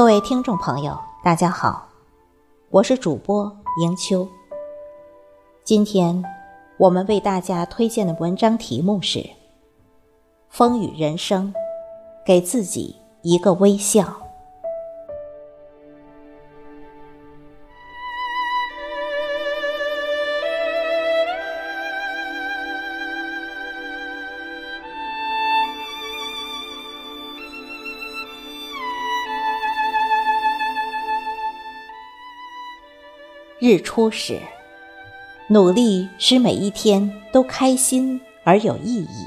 各位听众朋友，大家好，我是主播迎秋。今天我们为大家推荐的文章题目是《风雨人生》，给自己一个微笑。日出时，努力使每一天都开心而有意义，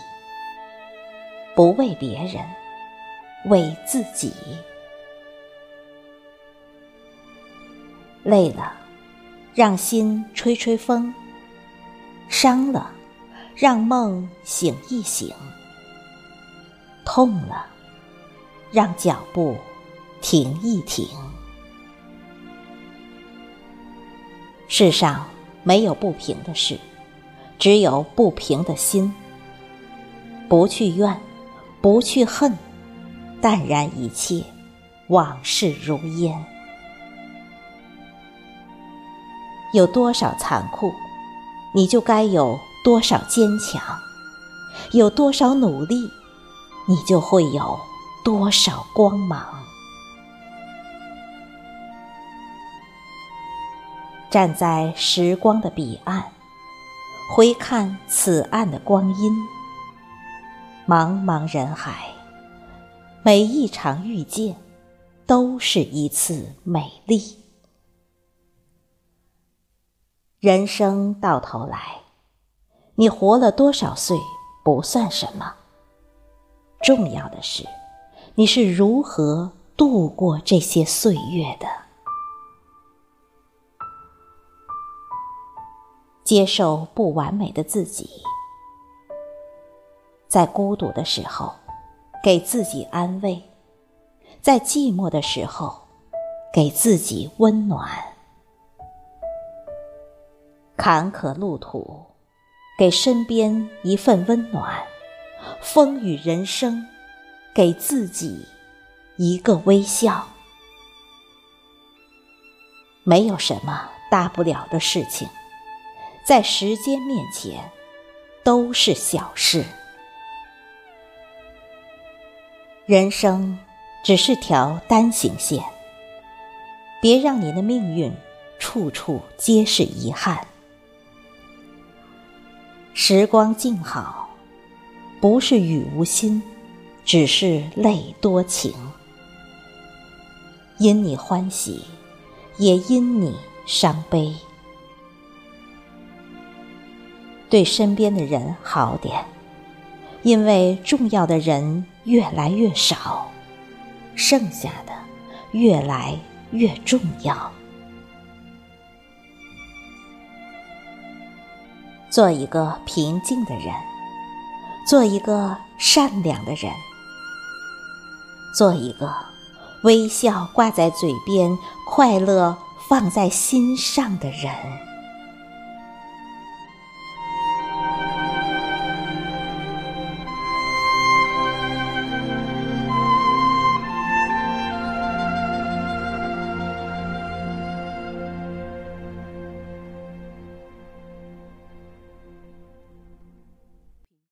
不为别人，为自己。累了，让心吹吹风；伤了，让梦醒一醒；痛了，让脚步停一停。世上没有不平的事，只有不平的心。不去怨，不去恨，淡然一切，往事如烟。有多少残酷，你就该有多少坚强；有多少努力，你就会有多少光芒。站在时光的彼岸，回看此岸的光阴。茫茫人海，每一场遇见，都是一次美丽。人生到头来，你活了多少岁不算什么，重要的是你是如何度过这些岁月的。接受不完美的自己，在孤独的时候给自己安慰，在寂寞的时候给自己温暖。坎坷路途，给身边一份温暖；风雨人生，给自己一个微笑。没有什么大不了的事情。在时间面前，都是小事。人生只是条单行线，别让你的命运处处皆是遗憾。时光静好，不是雨无心，只是泪多情。因你欢喜，也因你伤悲。对身边的人好点，因为重要的人越来越少，剩下的越来越重要。做一个平静的人，做一个善良的人，做一个微笑挂在嘴边、快乐放在心上的人。